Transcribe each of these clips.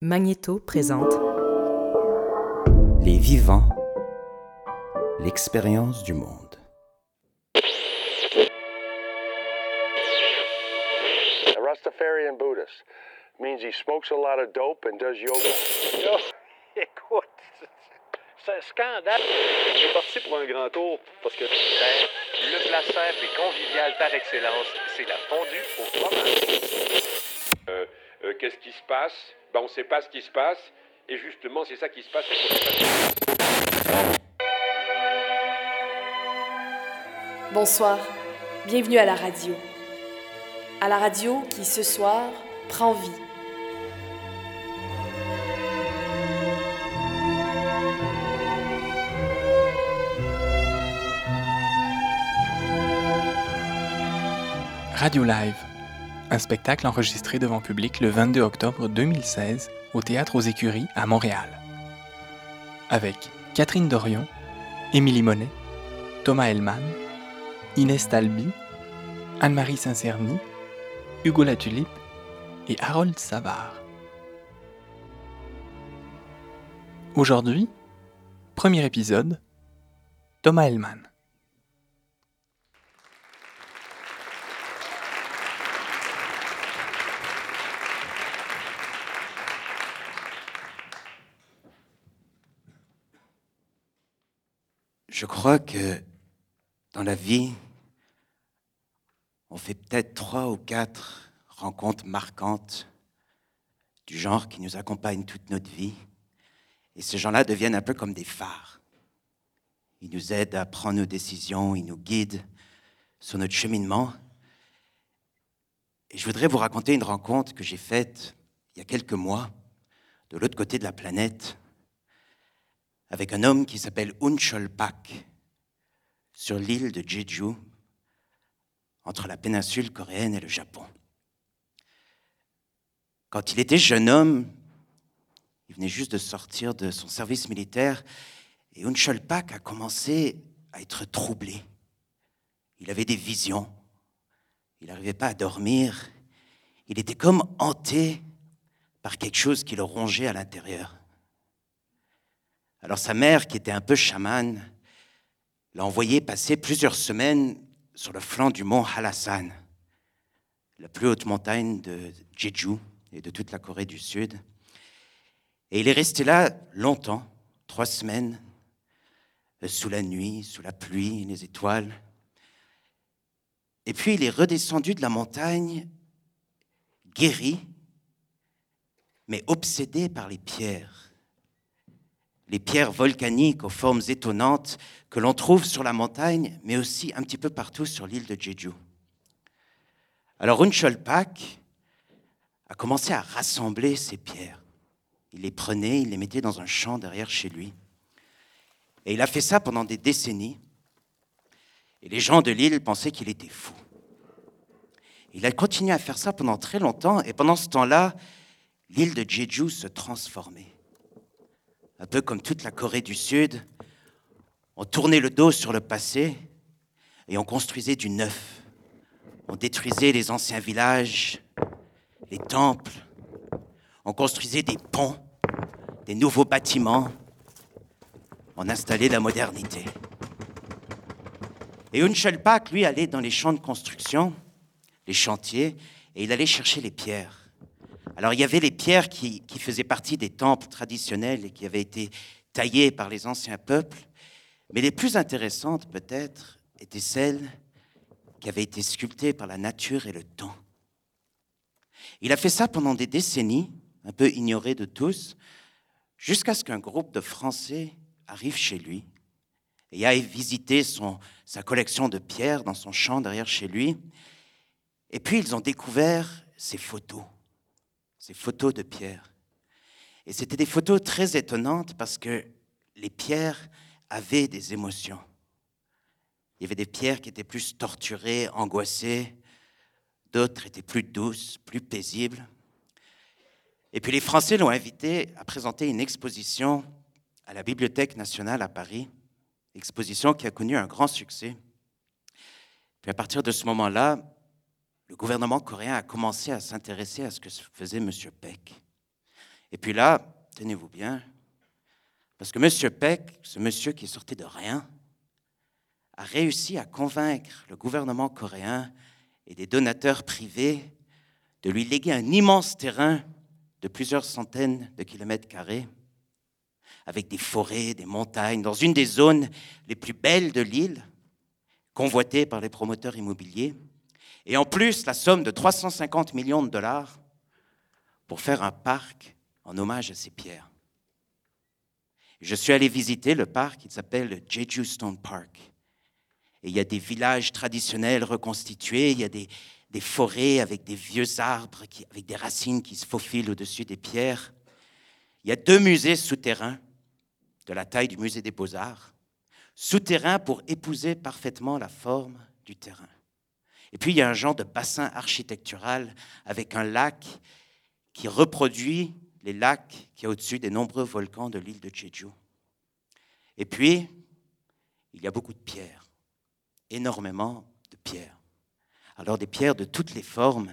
Magnéto présente Les vivants, l'expérience du monde. A Rastafarian Buddhist means he smokes a lot of dope and does yoga. Là, écoute, c'est un scandale. Est parti pour un grand tour parce que Ben, le plat simple et convivial par excellence, c'est la fondue au fromage. Euh, qu'est-ce qui se passe? Ben, On ne sait pas ce qui se passe. Et justement, c'est ça qui se passe. Bonsoir, bienvenue à la radio. À la radio qui, ce soir, prend vie. Radio Live, un spectacle enregistré devant public le 22 octobre 2016 au Théâtre aux Écuries à Montréal. Avec Catherine Dorion, Émilie Monet, Thomas Hellman, Inès Talby, Anne-Marie Saint-Cerny, Hugo Latulippe et Harold Savard. Aujourd'hui, premier épisode, Thomas Hellman. Je crois que dans la vie, on fait peut-être trois ou quatre rencontres marquantes du genre qui nous accompagnent toute notre vie. Et ces gens-là deviennent un peu comme des phares. Ils nous aident à prendre nos décisions, ils nous guident sur notre cheminement. Et je voudrais vous raconter une rencontre que j'ai faite il y a quelques mois, de l'autre côté de la planète, avec un homme qui s'appelle Unchol Pak, sur l'île de Jeju, entre la péninsule coréenne et le Japon. Quand il était jeune homme, il venait juste de sortir de son service militaire, et Unchol Pak a commencé à être troublé. Il avait des visions, il n'arrivait pas à dormir, il était comme hanté par quelque chose qui le rongeait à l'intérieur. Alors sa mère, qui était un peu chamane, l'a envoyé passer plusieurs semaines sur le flanc du mont Hallasan, la plus haute montagne de Jeju et de toute la Corée du Sud. Et il est resté là longtemps, trois semaines, euh, sous la nuit, sous la pluie, les étoiles. Et puis il est redescendu de la montagne, guéri, mais obsédé par les pierres les pierres volcaniques aux formes étonnantes que l'on trouve sur la montagne, mais aussi un petit peu partout sur l'île de Jeju. Alors Unchol Pak a commencé à rassembler ces pierres. Il les prenait, il les mettait dans un champ derrière chez lui. Et il a fait ça pendant des décennies. Et les gens de l'île pensaient qu'il était fou. Il a continué à faire ça pendant très longtemps, et pendant ce temps-là, l'île de Jeju se transformait un peu comme toute la Corée du Sud, on tournait le dos sur le passé et on construisait du neuf. On détruisait les anciens villages, les temples, on construisait des ponts, des nouveaux bâtiments, on installait la modernité. Et Unchel Pak, lui, allait dans les champs de construction, les chantiers, et il allait chercher les pierres. Alors il y avait les pierres qui, faisaient partie des temples traditionnels et qui avaient été taillées par les anciens peuples, mais les plus intéressantes peut-être étaient celles qui avaient été sculptées par la nature et le temps. Il a fait ça pendant des décennies, un peu ignoré de tous, jusqu'à ce qu'un groupe de Français arrive chez lui et aille visiter son, sa collection de pierres dans son champ derrière chez lui. Et puis ils ont découvert ses photos ces photos de pierres. Et c'était des photos très étonnantes parce que les pierres avaient des émotions. Il y avait des pierres qui étaient plus torturées, angoissées, d'autres étaient plus douces, plus paisibles. Et puis les Français l'ont invité à présenter une exposition à la Bibliothèque nationale à Paris, exposition qui a connu un grand succès. Puis à partir de ce moment-là, le gouvernement coréen a commencé à s'intéresser à ce que faisait M. Peck. Et puis là, tenez-vous bien, parce que M. Peck, ce monsieur qui est sorti de rien, a réussi à convaincre le gouvernement coréen et des donateurs privés de lui léguer un immense terrain de plusieurs centaines de kilomètres carrés, avec des forêts, des montagnes, dans une des zones les plus belles de l'île, convoitée par les promoteurs immobiliers, et en plus la somme de 350 millions de dollars pour faire un parc en hommage à ces pierres. Je suis allé visiter le parc, il s'appelle le Jeju Stone Park. Et il y a des villages traditionnels reconstitués, il y a des, forêts avec des vieux arbres, avec des racines qui se faufilent au-dessus des pierres. Il y a deux musées souterrains, de la taille du musée des beaux-arts, souterrains pour épouser parfaitement la forme du terrain. Et puis il y a un genre de bassin architectural avec un lac qui reproduit les lacs qu'il y a au-dessus des nombreux volcans de l'île de Jeju. Et puis, il y a beaucoup de pierres, énormément de pierres. Alors des pierres de toutes les formes,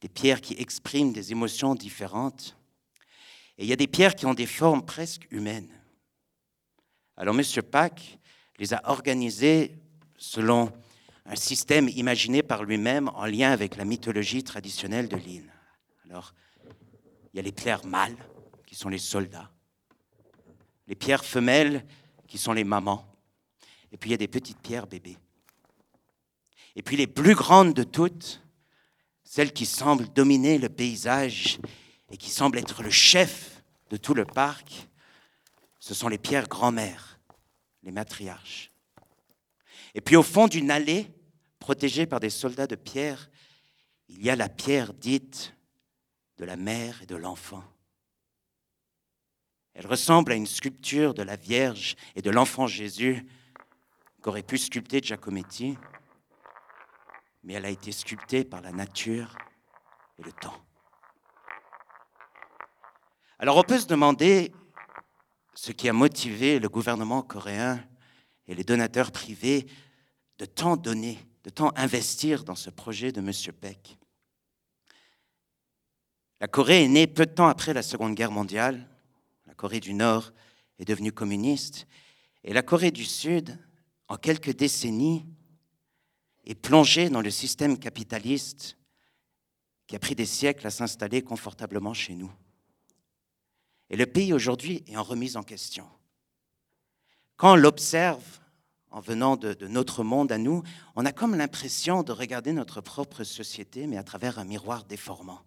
des pierres qui expriment des émotions différentes. Et il y a des pierres qui ont des formes presque humaines. Alors M. Pack les a organisées selon un système imaginé par lui-même en lien avec la mythologie traditionnelle de l'île. Alors, il y a les pierres mâles, qui sont les soldats, les pierres femelles, qui sont les mamans, et puis il y a des petites pierres bébés. Et puis les plus grandes de toutes, celles qui semblent dominer le paysage et qui semblent être le chef de tout le parc, ce sont les pierres grand-mères, les matriarches. Et puis au fond d'une allée, protégée par des soldats de pierre, il y a la pierre dite de la mère et de l'enfant. Elle ressemble à une sculpture de la Vierge et de l'enfant Jésus qu'aurait pu sculpter Giacometti, mais elle a été sculptée par la nature et le temps. Alors on peut se demander ce qui a motivé le gouvernement coréen et les donateurs privés de tant donner, de tant investir dans ce projet de M. Peck. La Corée est née peu de temps après la Seconde Guerre mondiale. La Corée du Nord est devenue communiste. Et la Corée du Sud, en quelques décennies, est plongée dans le système capitaliste qui a pris des siècles à s'installer confortablement chez nous. Et le pays aujourd'hui est en remise en question. Quand on l'observe en venant de, notre monde à nous, on a comme l'impression de regarder notre propre société, mais à travers un miroir déformant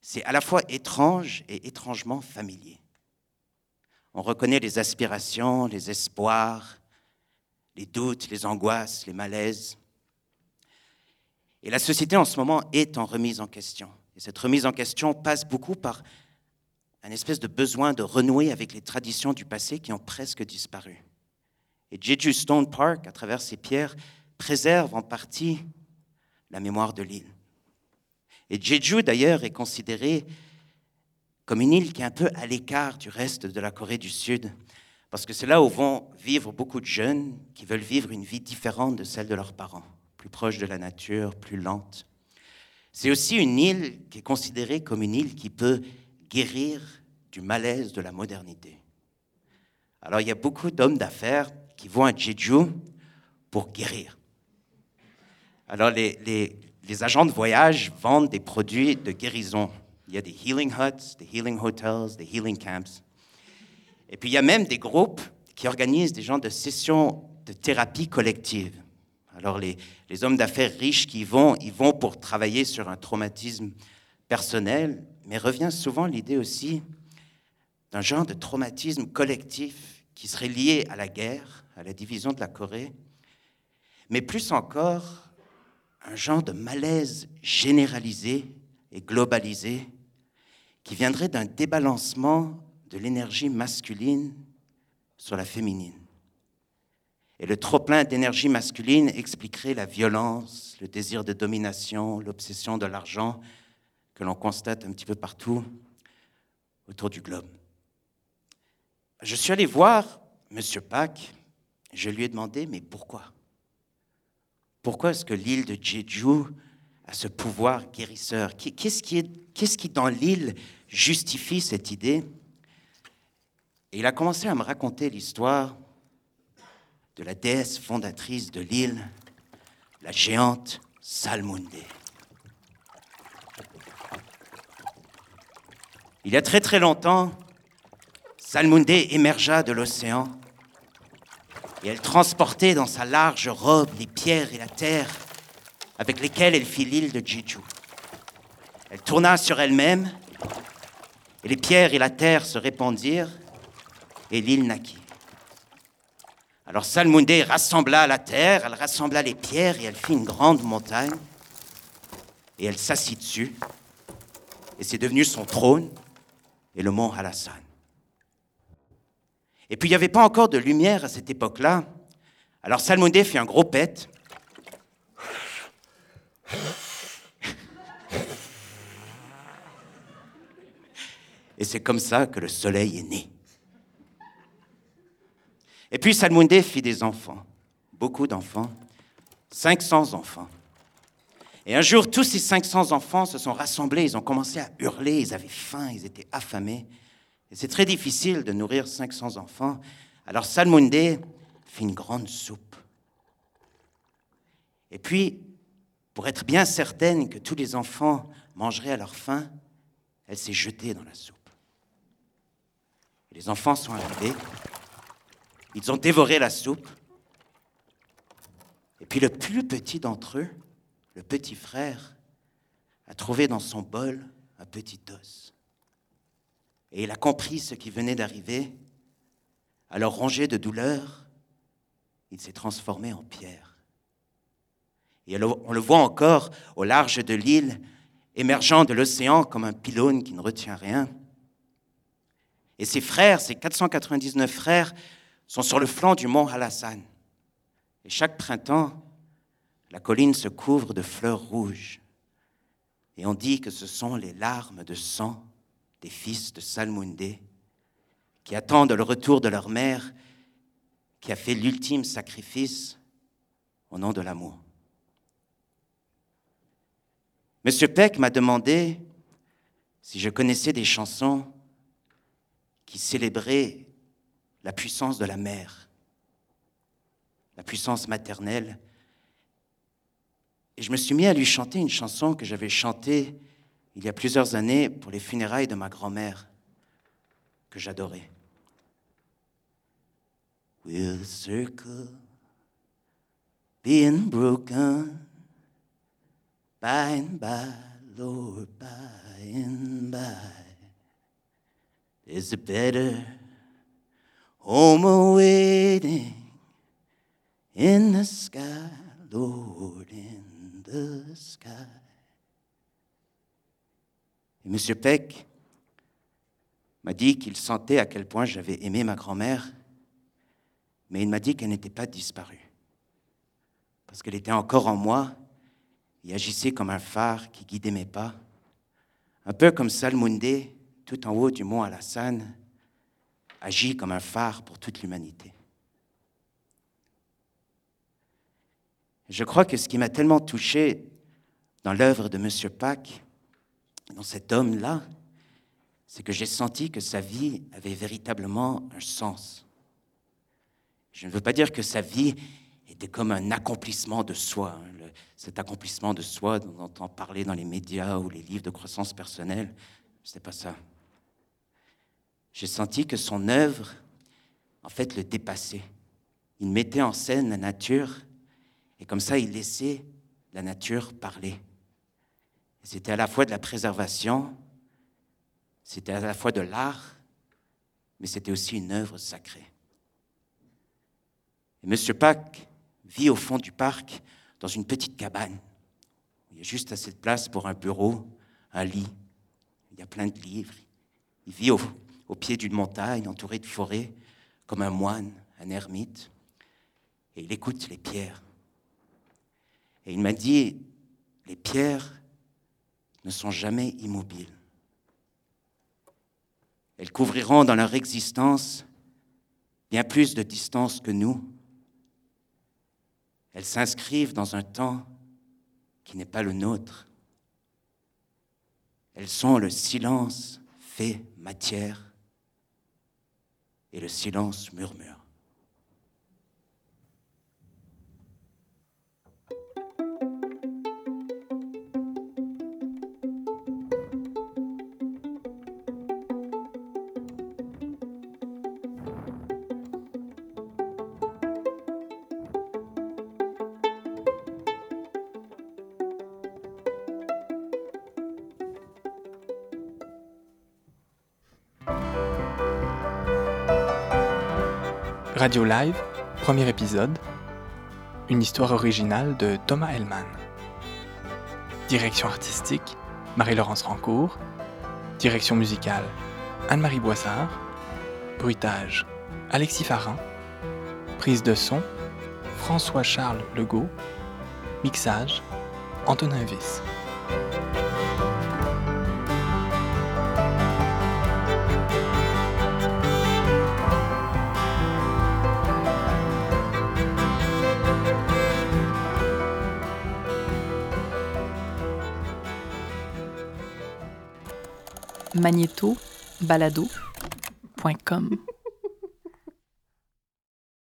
c'est à la fois étrange et étrangement familier. On reconnaît les aspirations, les espoirs, les doutes, les angoisses, les malaises. Et la société en ce moment est en remise en question. Et cette remise en question passe beaucoup par un espèce de besoin de renouer avec les traditions du passé qui ont presque disparu. Et Jeju Stone Park, à travers ses pierres, préserve en partie la mémoire de l'île. Et Jeju, d'ailleurs, est considéré comme une île qui est un peu à l'écart du reste de la Corée du Sud, parce que c'est là où vont vivre beaucoup de jeunes qui veulent vivre une vie différente de celle de leurs parents, plus proche de la nature, plus lente. C'est aussi une île qui est considérée comme une île qui peut guérir du malaise de la modernité. Alors il y a beaucoup d'hommes d'affaires qui vont à Jeju pour guérir. Alors les, les, agents de voyage vendent des produits de guérison. Il y a des healing huts, des healing hotels, des healing camps. Et puis il y a même des groupes qui organisent des genres de sessions de thérapie collective. Alors les, les hommes d'affaires riches qui vont, ils vont pour travailler sur un traumatisme personnel, mais revient souvent l'idée aussi d'un genre de traumatisme collectif qui serait lié à la guerre, à la division de la Corée, mais plus encore un genre de malaise généralisé et globalisé qui viendrait d'un débalancement de l'énergie masculine sur la féminine. Et le trop-plein d'énergie masculine expliquerait la violence, le désir de domination, l'obsession de l'argent que l'on constate un petit peu partout autour du globe. Je suis allé voir M. Pack, je lui ai demandé, mais pourquoi? Pourquoi est-ce que l'île de Jeju à ce pouvoir guérisseur? Qu'est-ce qui, est, qu'est-ce qui dans l'île, justifie cette idée? Et il a commencé à me raconter l'histoire de la déesse fondatrice de l'île, la géante Salmundé. Il y a très très longtemps, Salmundé émergea de l'océan et elle transportait dans sa large robe les pierres et la terre avec lesquelles elle fit l'île de Jeju. Elle tourna sur elle-même et les pierres et la terre se répandirent et l'île naquit. Alors Salmundé rassembla la terre, elle rassembla les pierres et elle fit une grande montagne et elle s'assit dessus et c'est devenu son trône et le mont Halassan. Et puis il n'y avait pas encore de lumière à cette époque-là. Alors Salmundé fit un gros pet. Et c'est comme ça que le soleil est né. Et puis Salmundé fit des enfants, beaucoup d'enfants, 500 enfants. Et un jour, tous ces 500 enfants se sont rassemblés, ils ont commencé à hurler, ils avaient faim, ils étaient affamés. Et c'est très difficile de nourrir 500 enfants. Alors Salmundé fit une grande soupe. Et puis, pour être bien certaine que tous les enfants mangeraient à leur faim, elle s'est jetée dans la soupe. les enfants sont arrivés, ils ont dévoré la soupe, et puis le plus petit d'entre eux, le petit frère, a trouvé dans son bol un petit os. Et il a compris ce qui venait d'arriver. Alors rongé de douleur, il s'est transformé en pierre. Et on le voit encore au large de l'île, émergeant de l'océan comme un pylône qui ne retient rien. Et ses frères, ses 499 frères, sont sur le flanc du mont Halassan. Et chaque printemps, la colline se couvre de fleurs rouges. Et on dit que ce sont les larmes de sang des fils de Salmundé, qui attendent le retour de leur mère, qui a fait l'ultime sacrifice au nom de l'amour. Monsieur Peck m'a demandé si je connaissais des chansons qui célébraient la puissance de la mère, la puissance maternelle. Et je me suis mis à lui chanter une chanson que j'avais chantée il y a plusieurs années pour les funérailles de ma grand-mère, que j'adorais. Will circle being broken by and by, Lord, by and by? There's a better home awaiting in the sky, Lord, in the sky. Et M. Peck m'a dit qu'il sentait à quel point j'avais aimé ma grand-mère, mais il m'a dit qu'elle n'était pas disparue, parce qu'elle était encore en moi et agissait comme un phare qui guidait mes pas, un peu comme Salmundé, tout en haut du mont Alassane, agit comme un phare pour toute l'humanité. Je crois que ce qui m'a tellement touché dans l'œuvre de M. Pack, dans cet homme-là, c'est que j'ai senti que sa vie avait véritablement un sens. Je ne veux pas dire que sa vie était comme un accomplissement de soi, hein, cet accomplissement de soi dont on entend parler dans les médias ou les livres de croissance personnelle. Ce n'est pas ça. J'ai senti que son œuvre, en fait, le dépassait. Il mettait en scène la nature et comme ça, il laissait la nature parler. C'était à la fois de la préservation, c'était à la fois de l'art, mais c'était aussi une œuvre sacrée. Et M. Pack vit au fond du parc dans une petite cabane. Il y a juste assez de place pour un bureau, un lit. Il y a plein de livres. Il vit au, au pied d'une montagne entouré de forêts, comme un moine, un ermite. Et il écoute les pierres. Et il m'a dit, les pierres ne sont jamais immobiles. Elles couvriront dans leur existence bien plus de distance que nous. Elles s'inscrivent dans un temps qui n'est pas le nôtre. Elles sont le silence fait matière et le silence murmure. Radio Live, premier épisode. Une histoire originale de Thomas Hellman. Direction artistique, Marie-Laurence Rancourt. Direction musicale, Anne-Marie Boissard. Bruitage, Alexis Farin. Prise de son, François-Charles Legault. Mixage, Antonin Viss. magnéto-balado.com